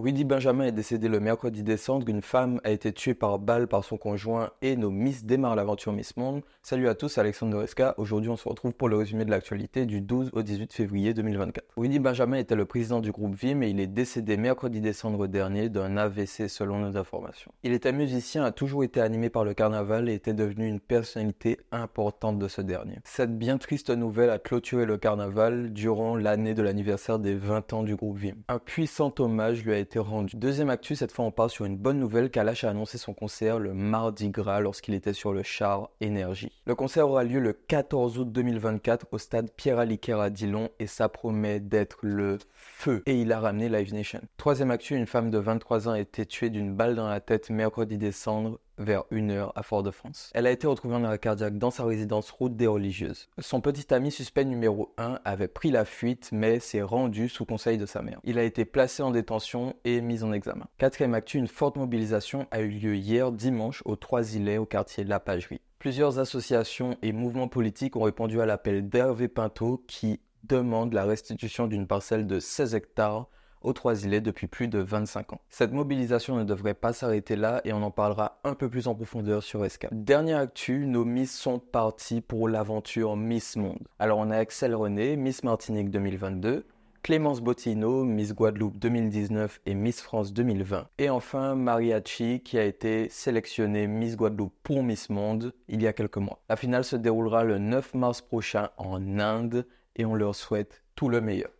Winnie Benjamin est décédée le mercredi décembre. Une femme a été tuée par balle par son conjoint et nos Miss démarrent l'aventure Miss Monde. Salut à tous, Alexandre Doresca. Aujourd'hui, on se retrouve pour le résumé de l'actualité du 12 au 18 février 2024. Winnie Benjamin était le président du groupe Vim et il est décédé mercredi décembre dernier d'un AVC selon nos informations. Il était musicien, a toujours été animé par le carnaval et était devenu une personnalité importante de ce dernier. Cette bien triste nouvelle a clôturé le carnaval durant l'année de l'anniversaire des 20 ans du groupe Vim. Un puissant hommage lui a été rendu. Deuxième actu, cette fois on part sur une bonne nouvelle. Kalash a annoncé son concert le mardi gras lorsqu'il était sur le char Énergie. Le concert aura lieu le 14 août 2024 au stade Pierre Aliquer à Dillon et ça promet d'être le feu. Et il a ramené Live Nation. Troisième actu, une femme de 23 ans a été tuée d'une balle dans la tête mercredi décembre vers 1h à Fort-de-France. Elle a été retrouvée en arrêt cardiaque dans sa résidence route des religieuses. Son petit ami suspect numéro 1 avait pris la fuite mais s'est rendu sous conseil de sa mère. Il a été placé en détention et mis en examen. Quatrième actu, une forte mobilisation a eu lieu hier dimanche aux Trois-Îlets au quartier de la Pagerie. Plusieurs associations et mouvements politiques ont répondu à l'appel d'Hervé Pinto qui demande la restitution d'une parcelle de 16 hectares aux Trois-Îlets depuis plus de 25 ans. Cette mobilisation ne devrait pas s'arrêter là et on en parlera un peu plus en profondeur sur Escape. Dernière actu, nos Miss sont partis pour l'aventure Miss Monde. Alors on a Axel René, Miss Martinique 2022, Clémence Bottino, Miss Guadeloupe 2019 et Miss France 2020. Et enfin Mariachi qui a été sélectionnée Miss Guadeloupe pour Miss Monde il y a quelques mois. La finale se déroulera le 9 mars prochain en Inde et on leur souhaite tout le meilleur.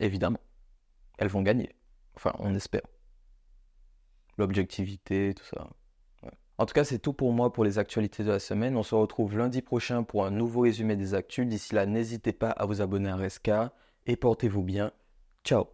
Évidemment elles vont gagner. Enfin, on espère. L'objectivité, tout ça. En tout cas, c'est tout pour moi pour les actualités de la semaine. On se retrouve lundi prochain pour un nouveau résumé des actus. D'ici là, n'hésitez pas à vous abonner à Resca et portez-vous bien. Ciao